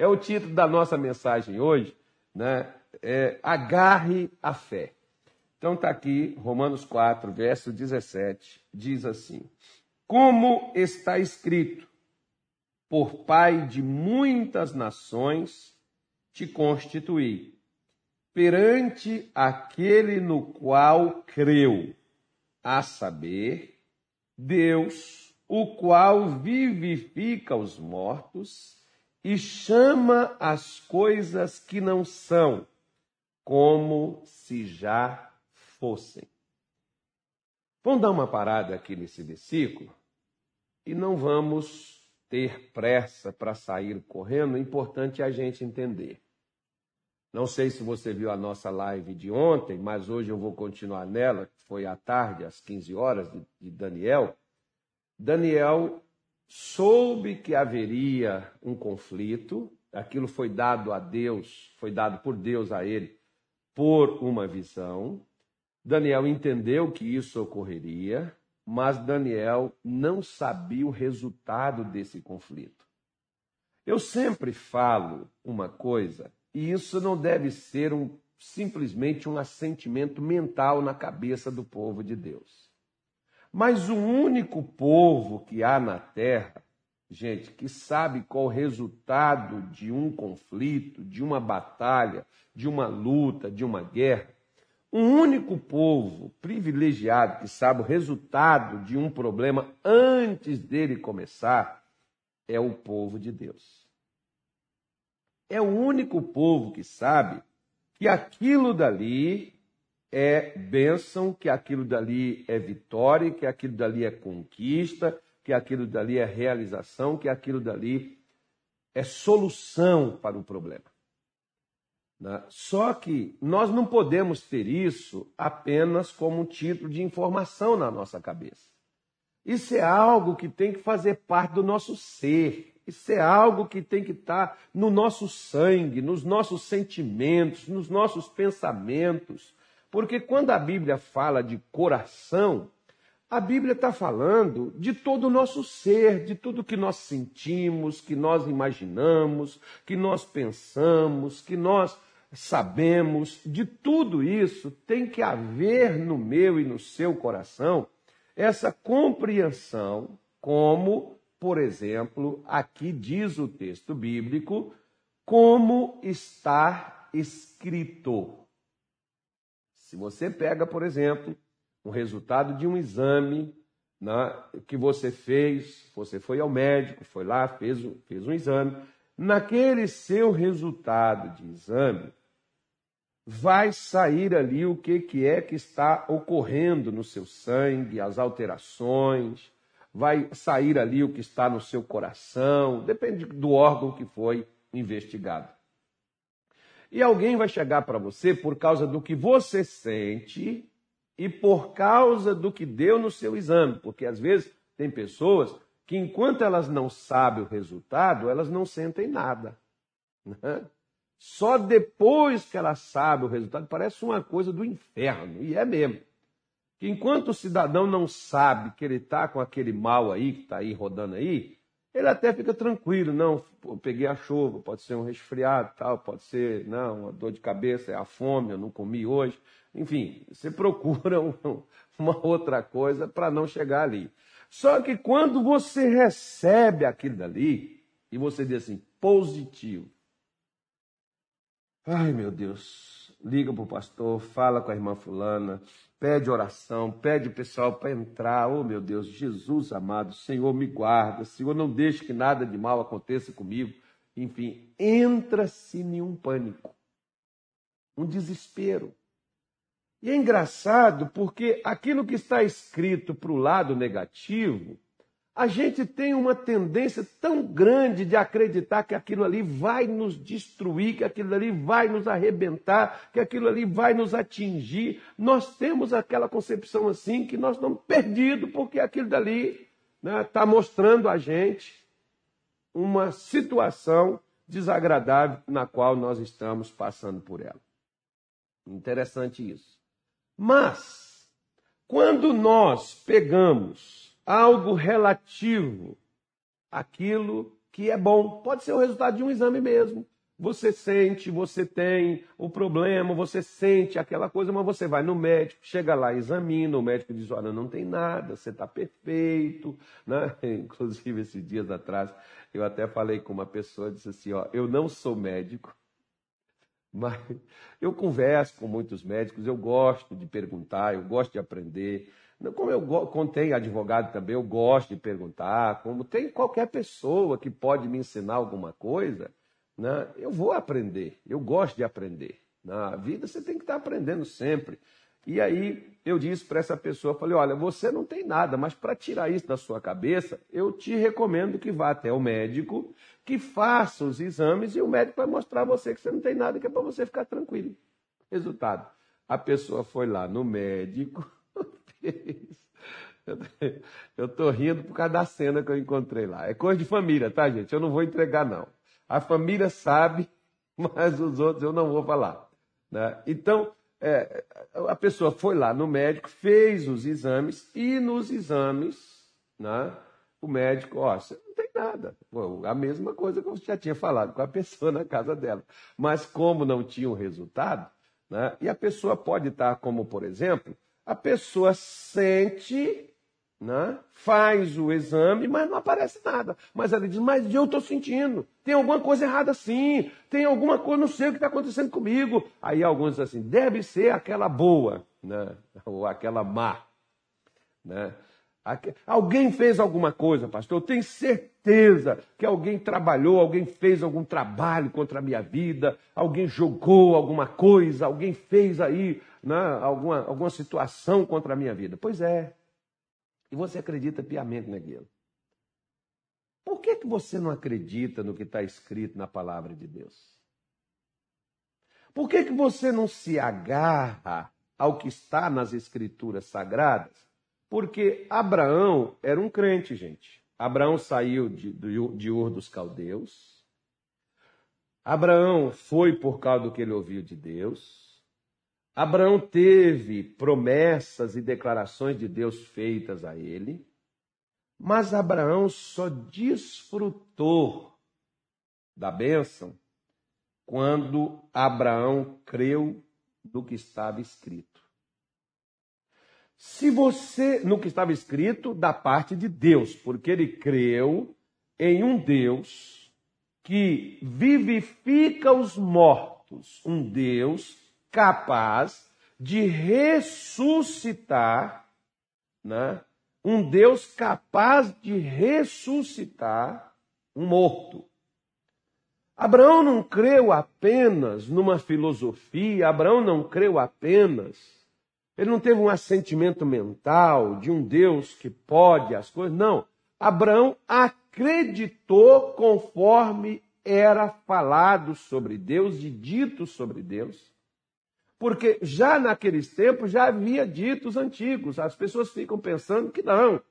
É o título da nossa mensagem hoje, né? É, agarre a fé. Então está aqui, Romanos 4, verso 17, diz assim: Como está escrito, por pai de muitas nações te constituí, perante aquele no qual creu, a saber, Deus, o qual vivifica os mortos e chama as coisas que não são, como se já fossem. Vamos dar uma parada aqui nesse versículo e não vamos ter pressa para sair correndo, é importante a gente entender. Não sei se você viu a nossa live de ontem, mas hoje eu vou continuar nela, que foi à tarde, às 15 horas, de, Daniel. Daniel soube que haveria um conflito, aquilo foi dado a Deus, foi dado por Deus a ele por uma visão. Daniel entendeu que isso ocorreria, mas Daniel não sabia o resultado desse conflito. Eu sempre falo uma coisa, e isso não deve ser um, simplesmente um assentimento mental na cabeça do povo de Deus. Mas o único povo que há na terra, gente, que sabe qual o resultado de um conflito, de uma batalha, de uma luta, de uma guerra, o único povo privilegiado que sabe o resultado de um problema antes dele começar é o povo de Deus. É o único povo que sabe que aquilo dali é bênção, que aquilo dali é vitória, que aquilo dali é conquista, que aquilo dali é realização, que aquilo dali é solução para o problema. Né? Só que nós não podemos ter isso apenas como um título de informação na nossa cabeça. Isso é algo que tem que fazer parte do nosso ser. Isso é algo que tem que estar no nosso sangue, nos nossos sentimentos, nos nossos pensamentos. Porque quando a Bíblia fala de coração, a Bíblia está falando de todo o nosso ser, de tudo que nós sentimos, que nós imaginamos, que nós pensamos, que nós sabemos. De tudo isso tem que haver no meu e no seu coração essa compreensão, como, por exemplo, aqui diz o texto bíblico, como está escrito. Se você pega, por exemplo, o resultado de um exame né, que você fez, você foi ao médico, foi lá, fez, fez um exame, naquele seu resultado de exame, vai sair ali o que, que é que está ocorrendo no seu sangue, as alterações, vai sair ali o que está no seu coração, depende do órgão que foi investigado. E alguém vai chegar para você por causa do que você sente e por causa do que deu no seu exame. Porque às vezes tem pessoas que, enquanto elas não sabem o resultado, elas não sentem nada. Né? Só depois que elas sabem o resultado, parece uma coisa do inferno. E é mesmo. Que enquanto o cidadão não sabe que ele está com aquele mal aí, que está aí rodando aí, ele até fica tranquilo, não, peguei a chuva, pode ser um resfriado, tal, pode ser, não, uma dor de cabeça, é a fome, eu não comi hoje. Enfim, você procura um, uma outra coisa para não chegar ali. Só que quando você recebe aquilo dali, e você diz assim, positivo. Ai, meu Deus, liga para o pastor, fala com a irmã fulana, pede oração, pede o pessoal para entrar. Oh, meu Deus, Jesus amado, Senhor, me guarda, Senhor, não deixe que nada de mal aconteça comigo. Enfim, entra-se em um pânico, um desespero. E é engraçado porque aquilo que está escrito para o lado negativo a gente tem uma tendência tão grande de acreditar que aquilo ali vai nos destruir, que aquilo ali vai nos arrebentar, que aquilo ali vai nos atingir. Nós temos aquela concepção assim que nós estamos perdidos porque aquilo dali está né, tá mostrando a gente uma situação desagradável na qual nós estamos passando por ela. Interessante isso. Mas, quando nós pegamos algo relativo àquilo que é bom. Pode ser o resultado de um exame mesmo. Você sente, você tem o problema, você sente aquela coisa, mas você vai no médico, chega lá, examina, o médico diz: olha, não tem nada, você está perfeito. Né? Inclusive, esses dias atrás, eu até falei com uma pessoa, disse assim: ó, eu não sou médico, mas eu converso com muitos médicos, eu gosto de perguntar, eu gosto de aprender. Como eu contei advogado também, eu gosto de perguntar, como tem qualquer pessoa que pode me ensinar alguma coisa, né? eu vou aprender, eu gosto de aprender. Na vida você tem que estar aprendendo sempre. E aí eu disse para essa pessoa, falei, olha, você não tem nada, mas para tirar isso da sua cabeça, eu te recomendo que vá até o médico, que faça os exames e o médico vai mostrar a você que você não tem nada, que é para você ficar tranquilo. Resultado, a pessoa foi lá no médico, eu estou rindo por causa da cena que eu encontrei lá. É coisa de família, tá, gente? Eu não vou entregar, não. A família sabe, mas os outros eu não vou falar. Né? Então, é, a pessoa foi lá no médico, fez os exames e nos exames, né, o médico, ó, você não tem nada. Bom, a mesma coisa que eu já tinha falado com a pessoa na casa dela. Mas como não tinha o um resultado, né, e a pessoa pode estar como, por exemplo, a pessoa sente né? faz o exame, mas não aparece nada. Mas ela diz, mas eu estou sentindo, tem alguma coisa errada sim, tem alguma coisa, não sei o que está acontecendo comigo. Aí alguns dizem assim, deve ser aquela boa, né? ou aquela má. Né? Alguém fez alguma coisa, pastor. Eu tenho certeza que alguém trabalhou, alguém fez algum trabalho contra a minha vida, alguém jogou alguma coisa, alguém fez aí né, alguma, alguma situação contra a minha vida. Pois é, e você acredita piamente naquilo. Por que, que você não acredita no que está escrito na palavra de Deus? Por que, que você não se agarra ao que está nas escrituras sagradas? Porque Abraão era um crente, gente. Abraão saiu de, de Ur dos Caldeus. Abraão foi por causa do que ele ouviu de Deus. Abraão teve promessas e declarações de Deus feitas a ele, mas Abraão só desfrutou da bênção quando Abraão creu no que estava escrito. Se você, no que estava escrito da parte de Deus, porque ele creu em um Deus que vivifica os mortos, um Deus capaz de ressuscitar, né? um Deus capaz de ressuscitar um morto. Abraão não creu apenas numa filosofia, Abraão não creu apenas, ele não teve um assentimento mental de um Deus que pode as coisas, não. Abraão acreditou conforme era falado sobre Deus e dito sobre Deus. Porque já naqueles tempos já havia ditos antigos. As pessoas ficam pensando que não.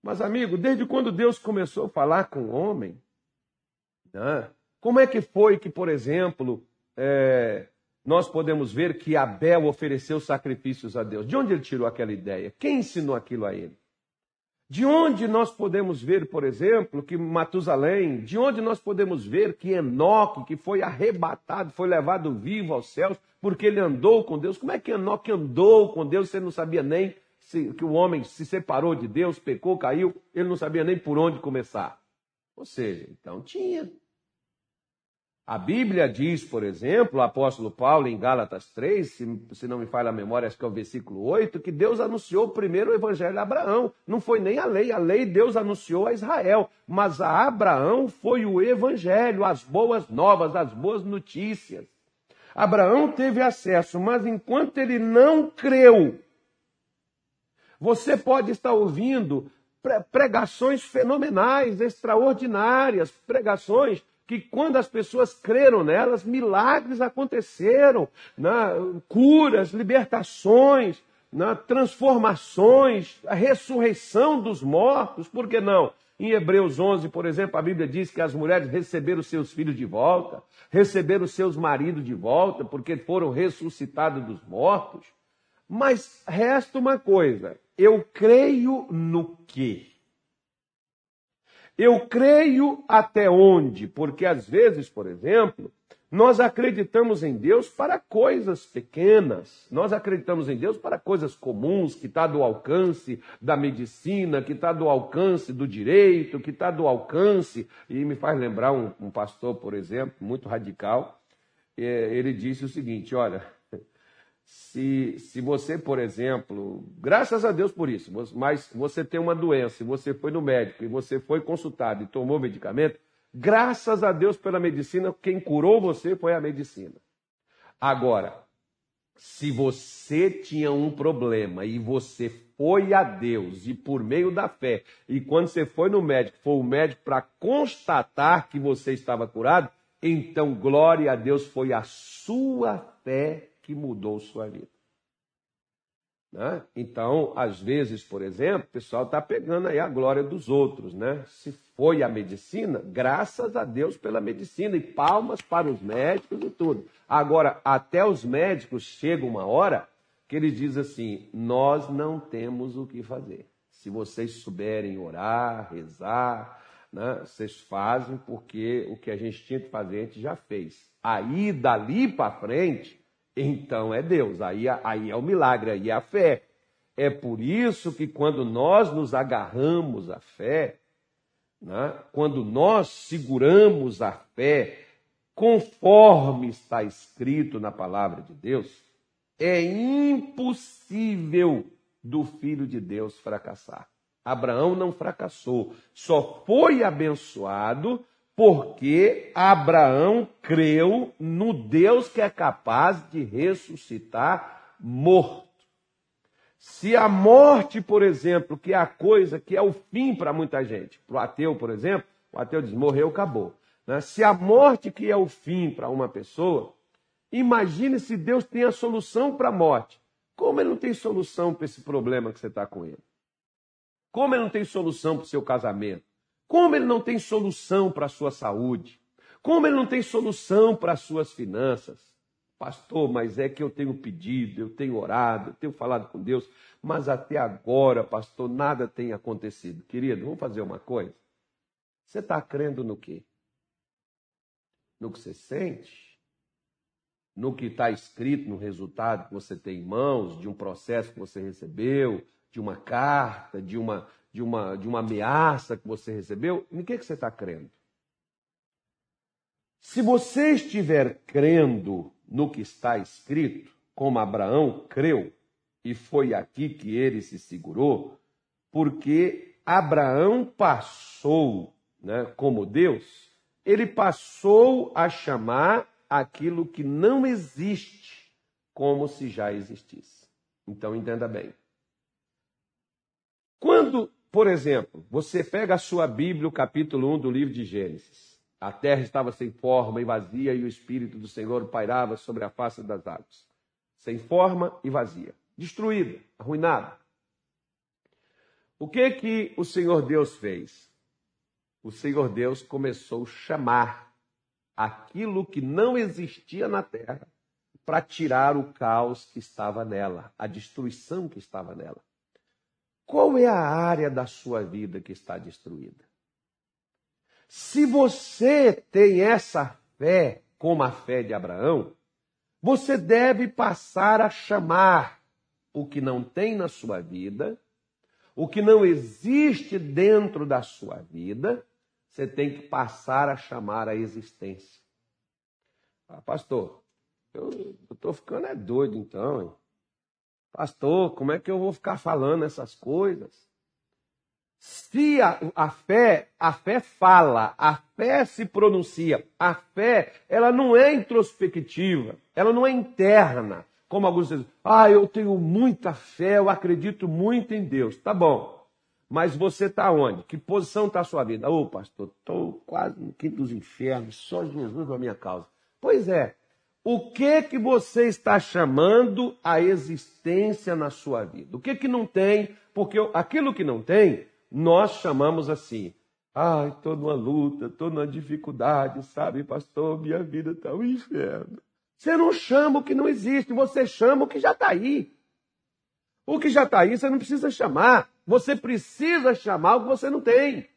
Mas, amigo, desde quando Deus começou a falar com o homem, né, como é que foi que, por exemplo, é, nós podemos ver que Abel ofereceu sacrifícios a Deus? De onde ele tirou aquela ideia? Quem ensinou aquilo a ele? De onde nós podemos ver, por exemplo, que Matusalém, de onde nós podemos ver que Enoque, que foi arrebatado, foi levado vivo aos céus, porque ele andou com Deus. Como é que Enoque andou com Deus? Você não sabia nem se, que o homem se separou de Deus, pecou, caiu, ele não sabia nem por onde começar. Ou seja, então tinha. A Bíblia diz, por exemplo, o apóstolo Paulo em Gálatas 3, se, se, não me falha a memória, acho que é o versículo 8, que Deus anunciou primeiro o evangelho a Abraão. Não foi nem a lei, a lei Deus anunciou a Israel, mas a Abraão foi o evangelho, as boas novas, as boas notícias. Abraão teve acesso, mas enquanto ele não creu, você pode estar ouvindo pregações fenomenais, extraordinárias, pregações que quando as pessoas creram nelas, milagres aconteceram, né? curas, libertações, né? transformações, a ressurreição dos mortos, por que não? Em Hebreus 11, por exemplo, a Bíblia diz que as mulheres receberam seus filhos de volta, receberam seus maridos de volta, porque foram ressuscitados dos mortos. Mas resta uma coisa: eu creio no quê? Eu creio até onde? Porque às vezes, por exemplo, nós acreditamos em Deus para coisas pequenas, nós acreditamos em Deus para coisas comuns, que está do alcance da medicina, que está do alcance do direito, que está do alcance. E me faz lembrar um, um pastor, por exemplo, muito radical. É, ele disse o seguinte: olha, se, se você, por exemplo, graças a Deus por isso, mas você tem uma doença, e você foi no médico, e você foi consultado e tomou medicamento, Graças a Deus pela medicina, quem curou você foi a medicina. Agora, se você tinha um problema e você foi a Deus e por meio da fé, e quando você foi no médico, foi o médico para constatar que você estava curado, então glória a Deus, foi a sua fé que mudou sua vida. Né? Então, às vezes, por exemplo, o pessoal está pegando aí a glória dos outros. Né? Se foi a medicina, graças a Deus pela medicina, e palmas para os médicos e tudo. Agora, até os médicos chega uma hora que eles dizem assim: nós não temos o que fazer. Se vocês souberem orar, rezar, né, vocês fazem, porque o que a gente tinha que fazer a gente já fez. Aí, dali para frente, então é Deus, aí, aí é o milagre, aí é a fé. É por isso que quando nós nos agarramos à fé, né, quando nós seguramos a fé, conforme está escrito na palavra de Deus, é impossível do filho de Deus fracassar. Abraão não fracassou, só foi abençoado porque Abraão creu no Deus que é capaz de ressuscitar morto. Se a morte, por exemplo, que é a coisa que é o fim para muita gente, para o ateu, por exemplo, o ateu diz: morreu, acabou. Né? Se a morte que é o fim para uma pessoa, imagine se Deus tem a solução para a morte. Como ele não tem solução para esse problema que você está com ele? Como ele não tem solução para o seu casamento? Como ele não tem solução para a sua saúde? Como ele não tem solução para as suas finanças? Pastor, mas é que eu tenho pedido, eu tenho orado, eu tenho falado com Deus, mas até agora, pastor, nada tem acontecido. Querido, vamos fazer uma coisa? Você está crendo no quê? No que você sente? No que está escrito no resultado que você tem em mãos, de um processo que você recebeu, de uma carta, de uma, de uma, de uma ameaça que você recebeu, em que, que você está crendo? Se você estiver crendo no que está escrito, como Abraão creu, e foi aqui que ele se segurou, porque Abraão passou, né, como Deus, ele passou a chamar aquilo que não existe como se já existisse. Então entenda bem. Quando por exemplo, você pega a sua Bíblia, o capítulo 1 do livro de Gênesis. A terra estava sem forma e vazia, e o Espírito do Senhor pairava sobre a face das águas. Sem forma e vazia. Destruída, arruinada. O que que o Senhor Deus fez? O Senhor Deus começou a chamar aquilo que não existia na terra para tirar o caos que estava nela, a destruição que estava nela. Qual é a área da sua vida que está destruída? Se você tem essa fé, como a fé de Abraão, você deve passar a chamar o que não tem na sua vida, o que não existe dentro da sua vida, você tem que passar a chamar a existência. Ah, pastor, eu estou ficando é doido então. Hein? Pastor, como é que eu vou ficar falando essas coisas? Se a, a, fé, a fé fala, a fé se pronuncia, a fé, ela não é introspectiva, ela não é interna, como alguns dizem, ah, eu tenho muita fé, eu acredito muito em Deus. Tá bom, mas você está onde? Que posição está a sua vida? Ô, oh, pastor, estou quase no quinto dos infernos, só Jesus a minha causa. Pois é, o que que você está chamando a existência na sua vida? O que que não tem? Porque aquilo que não tem, nós chamamos assim. Ai, estou numa luta, estou numa dificuldade, sabe, pastor? Minha vida está um inferno. Você não chama o que não existe, você chama o que já está aí. O que já está aí você não precisa chamar. Você precisa chamar o que você não tem.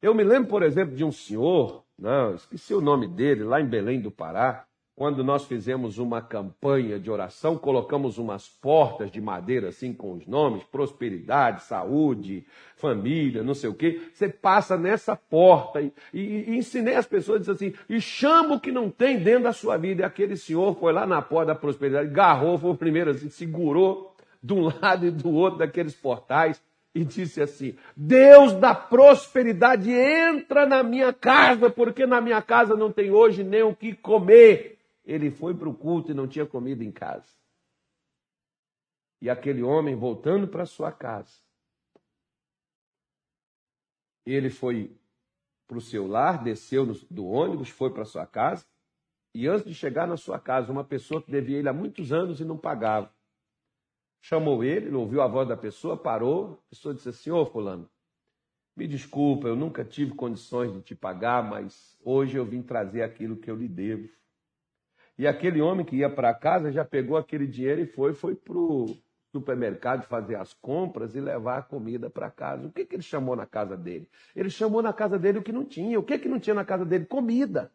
Eu me lembro, por exemplo, de um senhor, não, esqueci o nome dele, lá em Belém do Pará, quando nós fizemos uma campanha de oração, colocamos umas portas de madeira assim com os nomes, prosperidade, saúde, família, não sei o quê. Você passa nessa porta e, e, e ensinei as pessoas, assim, e chama o que não tem dentro da sua vida. E aquele senhor foi lá na porta da prosperidade, garrou, foi o primeiro assim, segurou de um lado e do outro daqueles portais e disse assim: Deus da prosperidade entra na minha casa, porque na minha casa não tem hoje nem o que comer ele foi para o culto e não tinha comida em casa. E aquele homem, voltando para sua casa, ele foi para o seu lar, desceu do ônibus, foi para sua casa, e antes de chegar na sua casa, uma pessoa que devia ele há muitos anos e não pagava, chamou ele, ouviu a voz da pessoa, parou, a pessoa disse assim, ô fulano, me desculpa, eu nunca tive condições de te pagar, mas hoje eu vim trazer aquilo que eu lhe devo. E aquele homem que ia para casa já pegou aquele dinheiro e foi, foi para o supermercado fazer as compras e levar a comida para casa. O que, que ele chamou na casa dele? Ele chamou na casa dele o que não tinha. O que, que não tinha na casa dele? Comida.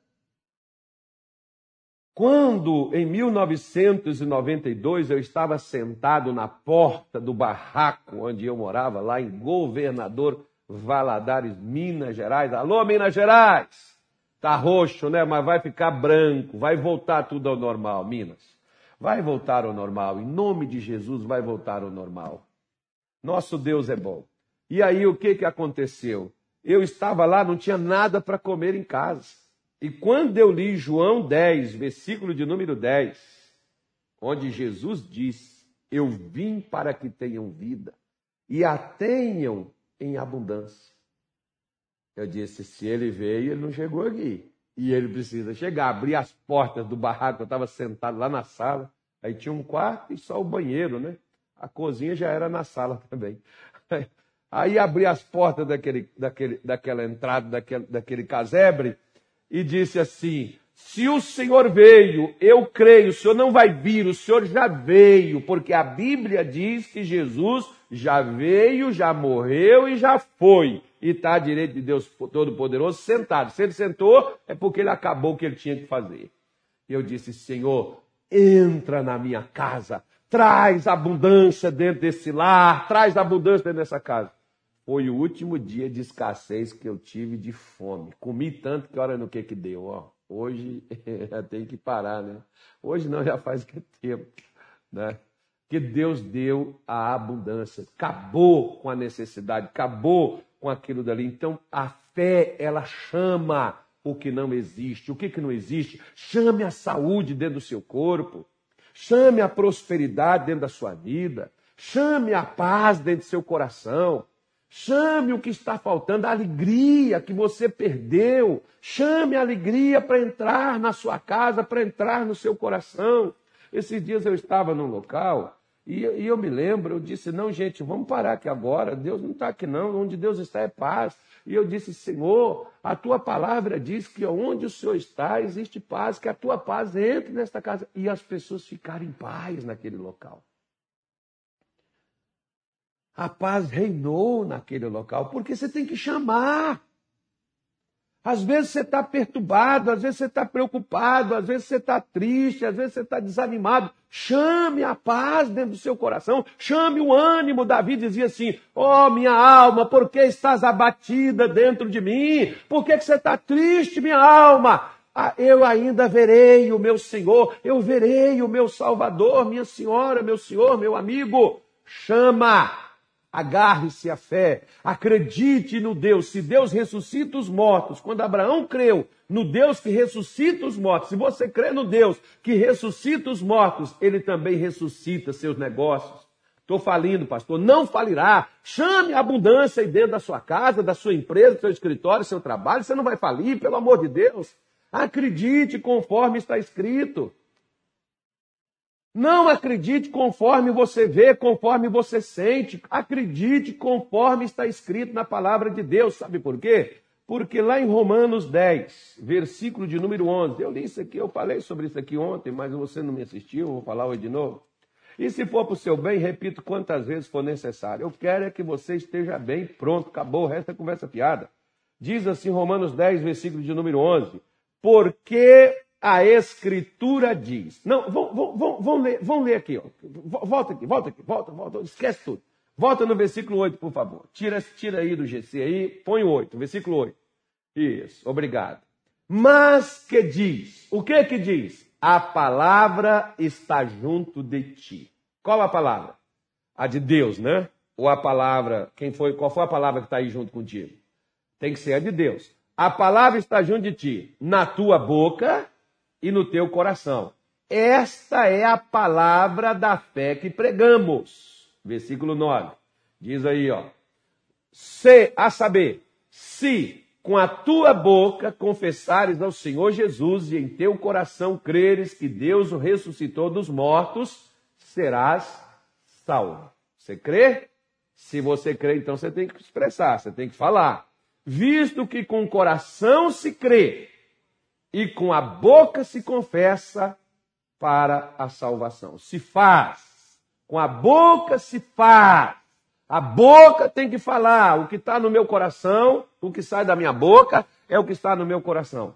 Quando, em 1992, eu estava sentado na porta do barraco onde eu morava, lá em Governador Valadares, Minas Gerais. Alô, Minas Gerais! Tá roxo, né? Mas vai ficar branco, vai voltar tudo ao normal, Minas. Vai voltar ao normal, em nome de Jesus vai voltar ao normal. Nosso Deus é bom. E aí o que que aconteceu? Eu estava lá, não tinha nada para comer em casa. E quando eu li João 10, versículo de número 10, onde Jesus diz: Eu vim para que tenham vida e a tenham em abundância. Eu disse: se ele veio, ele não chegou aqui. E ele precisa chegar. Abri as portas do barraco, eu estava sentado lá na sala. Aí tinha um quarto e só o banheiro, né? A cozinha já era na sala também. Aí abri as portas daquele, daquele, daquela entrada, daquele, daquele casebre, e disse assim: se o Senhor veio, eu creio, o Senhor não vai vir, o Senhor já veio, porque a Bíblia diz que Jesus já veio, já morreu e já foi. E está à direita de Deus Todo-Poderoso sentado. Se ele sentou, é porque ele acabou o que ele tinha que fazer. E eu disse: Senhor, entra na minha casa, traz abundância dentro desse lar, traz abundância dentro dessa casa. Foi o último dia de escassez que eu tive de fome. Comi tanto que olha no que que deu, ó. Hoje tem que parar, né? Hoje não, já faz que tempo, né? Que Deus deu a abundância, acabou com a necessidade, acabou com aquilo dali. Então, a fé, ela chama o que não existe. O que, que não existe? Chame a saúde dentro do seu corpo, chame a prosperidade dentro da sua vida, chame a paz dentro do seu coração. Chame o que está faltando, a alegria que você perdeu. Chame a alegria para entrar na sua casa, para entrar no seu coração. Esses dias eu estava num local e, e eu me lembro, eu disse: Não, gente, vamos parar aqui agora. Deus não está aqui, não. Onde Deus está é paz. E eu disse: Senhor, a tua palavra diz que onde o Senhor está existe paz, que a tua paz entre nesta casa. E as pessoas ficaram em paz naquele local. A paz reinou naquele local, porque você tem que chamar. Às vezes você está perturbado, às vezes você está preocupado, às vezes você está triste, às vezes você está desanimado. Chame a paz dentro do seu coração, chame o ânimo. Davi dizia assim: Oh, minha alma, por que estás abatida dentro de mim? Por que, que você está triste, minha alma? Ah, eu ainda verei o meu Senhor, eu verei o meu Salvador, minha senhora, meu senhor, meu amigo. Chama, Agarre-se à fé, acredite no Deus. Se Deus ressuscita os mortos, quando Abraão creu no Deus que ressuscita os mortos, se você crê no Deus que ressuscita os mortos, ele também ressuscita seus negócios. Estou falindo, pastor. Não falirá. Chame a abundância aí dentro da sua casa, da sua empresa, do seu escritório, do seu trabalho. Você não vai falir, pelo amor de Deus. Acredite conforme está escrito. Não acredite conforme você vê, conforme você sente. Acredite conforme está escrito na palavra de Deus. Sabe por quê? Porque lá em Romanos 10, versículo de número 11, eu li isso aqui, eu falei sobre isso aqui ontem, mas você não me assistiu, vou falar hoje de novo. E se for para o seu bem, repito quantas vezes for necessário. Eu quero é que você esteja bem, pronto, acabou, o resto é conversa piada. Diz assim Romanos 10, versículo de número 11: Porque a Escritura diz. Não, vão, ler, vão ler aqui, ó. Volta aqui, volta aqui, volta, volta, esquece tudo. Volta no versículo 8, por favor. Tira, tira aí do GC aí, põe o 8, versículo 8. Isso, obrigado. Mas que diz? O que que diz? A palavra está junto de ti. Qual a palavra? A de Deus, né? Ou a palavra, quem foi, qual foi a palavra que está aí junto contigo? Tem que ser a de Deus. A palavra está junto de ti, na tua boca e no teu coração. Esta é a palavra da fé que pregamos. Versículo 9. Diz aí, ó. Se, a saber, se com a tua boca confessares ao Senhor Jesus e em teu coração creres que Deus o ressuscitou dos mortos, serás salvo. Você crê? Se você crê, então você tem que expressar, você tem que falar visto que com o coração se crê e com a boca se confessa para a salvação. Se faz, com a boca se faz. A boca tem que falar. O que está no meu coração, o que sai da minha boca, é o que está no meu coração.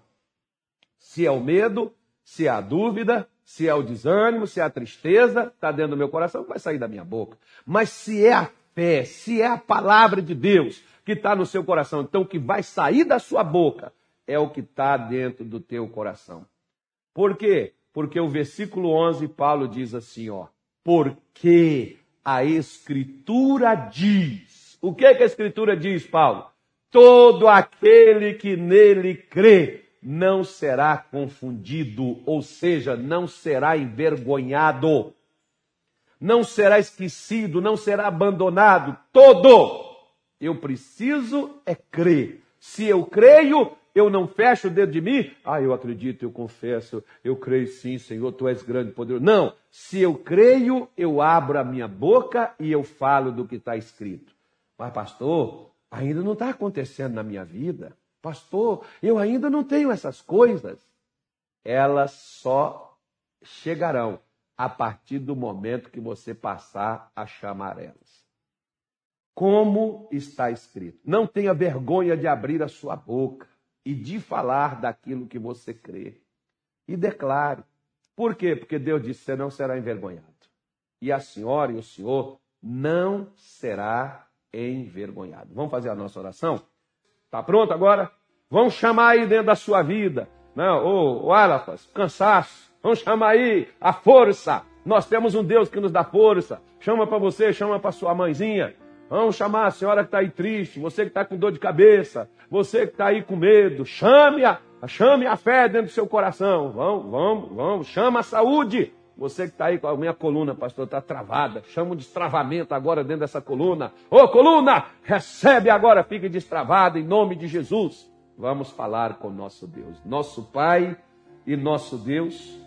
Se é o medo, se é a dúvida, se é o desânimo, se é a tristeza, está dentro do meu coração, vai sair da minha boca. Mas se é a fé, se é a palavra de Deus, que está no seu coração. Então, o que vai sair da sua boca é o que está dentro do teu coração. Por quê? Porque o versículo 11, Paulo diz assim, ó. Porque a Escritura diz. O que, que a Escritura diz, Paulo? Todo aquele que nele crê não será confundido, ou seja, não será envergonhado, não será esquecido, não será abandonado. Todo eu preciso é crer. Se eu creio, eu não fecho o dedo de mim. Ah, eu acredito, eu confesso, eu creio sim, Senhor, tu és grande poderoso. Não. Se eu creio, eu abro a minha boca e eu falo do que está escrito. Mas, pastor, ainda não está acontecendo na minha vida. Pastor, eu ainda não tenho essas coisas. Elas só chegarão a partir do momento que você passar a chamar elas como está escrito. Não tenha vergonha de abrir a sua boca e de falar daquilo que você crê. E declare. Por quê? Porque Deus disse: você não será envergonhado. E a senhora e o senhor não será envergonhado. Vamos fazer a nossa oração? Está pronto agora? Vamos chamar aí dentro da sua vida. Não, ô Alafas, cansaço. Vamos chamar aí a força. Nós temos um Deus que nos dá força. Chama para você, chama para sua mãezinha. Vamos chamar a senhora que está aí triste, você que está com dor de cabeça, você que está aí com medo. Chame-a, chame a fé dentro do seu coração. Vamos, vamos, vamos. Chama a saúde. Você que está aí com a minha coluna, pastor, está travada. Chama um destravamento agora dentro dessa coluna. Ô coluna, recebe agora, fique destravada em nome de Jesus. Vamos falar com nosso Deus, nosso Pai e nosso Deus.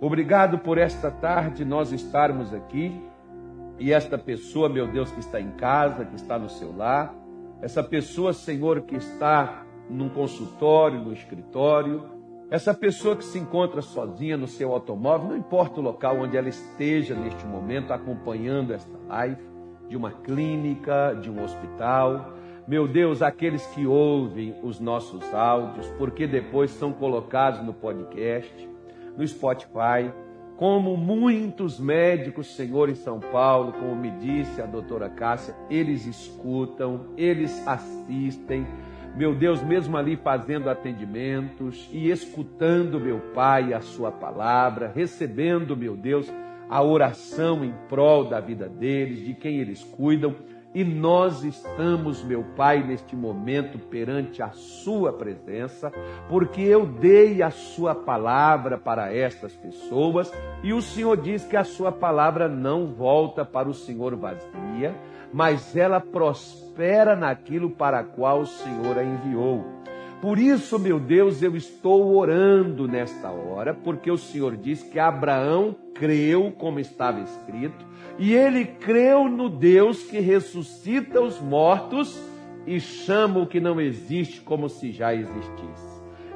Obrigado por esta tarde nós estarmos aqui e esta pessoa, meu Deus, que está em casa, que está no seu lar, essa pessoa, Senhor, que está num consultório, no escritório, essa pessoa que se encontra sozinha no seu automóvel, não importa o local onde ela esteja neste momento acompanhando esta live, de uma clínica, de um hospital. Meu Deus, aqueles que ouvem os nossos áudios, porque depois são colocados no podcast, no Spotify, como muitos médicos, Senhor, em São Paulo, como me disse a doutora Cássia, eles escutam, eles assistem, meu Deus, mesmo ali fazendo atendimentos e escutando, meu Pai, a Sua palavra, recebendo, meu Deus, a oração em prol da vida deles, de quem eles cuidam. E nós estamos, meu Pai, neste momento perante a Sua presença, porque eu dei a Sua palavra para estas pessoas e o Senhor diz que a Sua palavra não volta para o Senhor vazia, mas ela prospera naquilo para qual o Senhor a enviou. Por isso, meu Deus, eu estou orando nesta hora, porque o Senhor diz que Abraão creu como estava escrito e ele creu no Deus que ressuscita os mortos e chama o que não existe como se já existisse.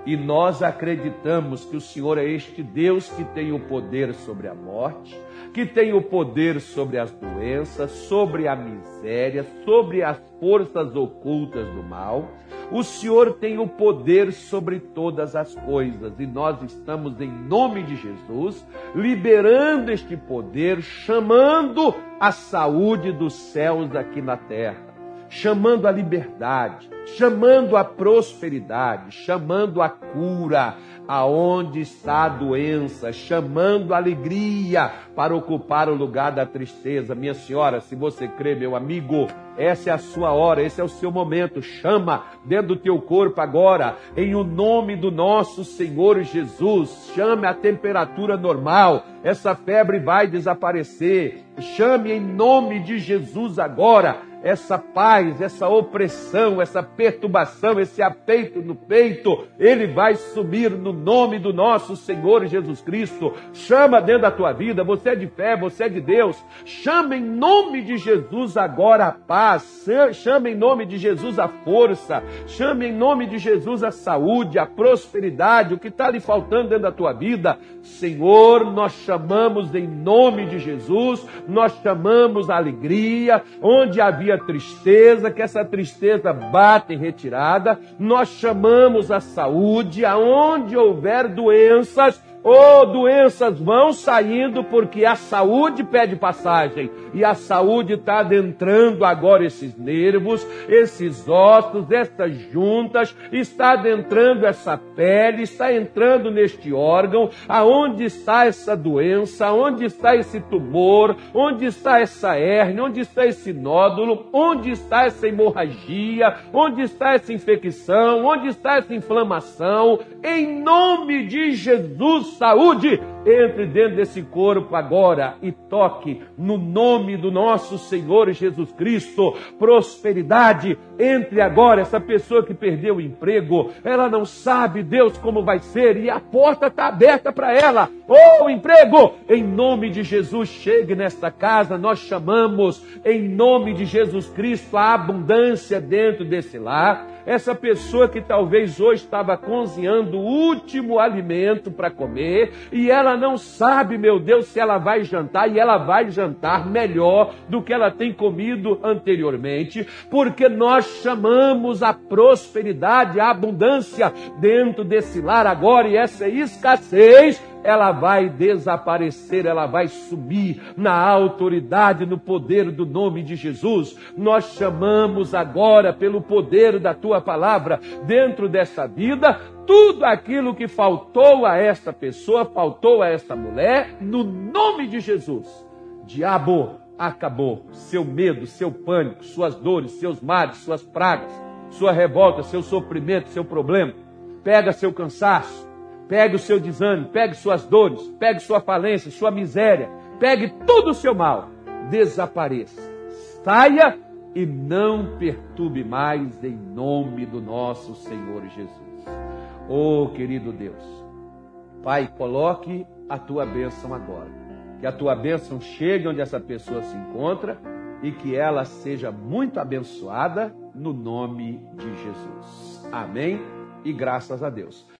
e nós acreditamos que o Senhor é este Deus que tem o poder sobre a morte, que tem o poder sobre as doenças, sobre a miséria, sobre as forças ocultas do mal. O Senhor tem o poder sobre todas as coisas e nós estamos, em nome de Jesus, liberando este poder, chamando a saúde dos céus aqui na terra chamando a liberdade, chamando a prosperidade, chamando a cura, aonde está a doença, chamando a alegria para ocupar o lugar da tristeza. Minha senhora, se você crê, meu amigo, essa é a sua hora, esse é o seu momento. Chama dentro do teu corpo agora, em o nome do nosso Senhor Jesus. Chame a temperatura normal. Essa febre vai desaparecer. Chame em nome de Jesus agora essa paz, essa opressão, essa perturbação, esse apeito no peito, ele vai sumir no nome do nosso Senhor Jesus Cristo. Chama dentro da tua vida, você é de fé, você é de Deus. Chama em nome de Jesus agora a paz, chama em nome de Jesus a força, chama em nome de Jesus a saúde, a prosperidade, o que está lhe faltando dentro da tua vida. Senhor, nós chamamos em nome de Jesus, nós chamamos a alegria, onde havia tristeza, que essa tristeza bate retirada. Nós chamamos a saúde, aonde houver doenças, Oh, doenças vão saindo porque a saúde pede passagem. E a saúde está adentrando agora esses nervos, esses ossos, essas juntas, está adentrando essa pele, está entrando neste órgão. Aonde está essa doença? Onde está esse tumor? Onde está essa hérnia? Onde está esse nódulo? Onde está essa hemorragia? Onde está essa infecção? Onde está essa inflamação? Em nome de Jesus, saúde, entre dentro desse corpo agora e toque no nome do nosso Senhor Jesus Cristo. Prosperidade, entre agora. Essa pessoa que perdeu o emprego, ela não sabe, Deus, como vai ser e a porta está aberta para ela. Oh, emprego, em nome de Jesus, chegue nesta casa. Nós chamamos, em nome de Jesus Cristo, a abundância dentro desse lar essa pessoa que talvez hoje estava cozinhando o último alimento para comer e ela não sabe, meu Deus, se ela vai jantar e ela vai jantar melhor do que ela tem comido anteriormente, porque nós chamamos a prosperidade, a abundância dentro desse lar agora e essa escassez ela vai desaparecer, ela vai sumir na autoridade, no poder do nome de Jesus. Nós chamamos agora, pelo poder da tua palavra, dentro dessa vida, tudo aquilo que faltou a esta pessoa, faltou a esta mulher, no nome de Jesus. Diabo, acabou. Seu medo, seu pânico, suas dores, seus males, suas pragas, sua revolta, seu sofrimento, seu problema. Pega seu cansaço, Pegue o seu desânimo, pegue suas dores, pegue sua falência, sua miséria, pegue todo o seu mal, desapareça. Saia e não perturbe mais em nome do nosso Senhor Jesus. Oh, querido Deus, Pai, coloque a tua bênção agora. Que a tua bênção chegue onde essa pessoa se encontra e que ela seja muito abençoada no nome de Jesus. Amém e graças a Deus.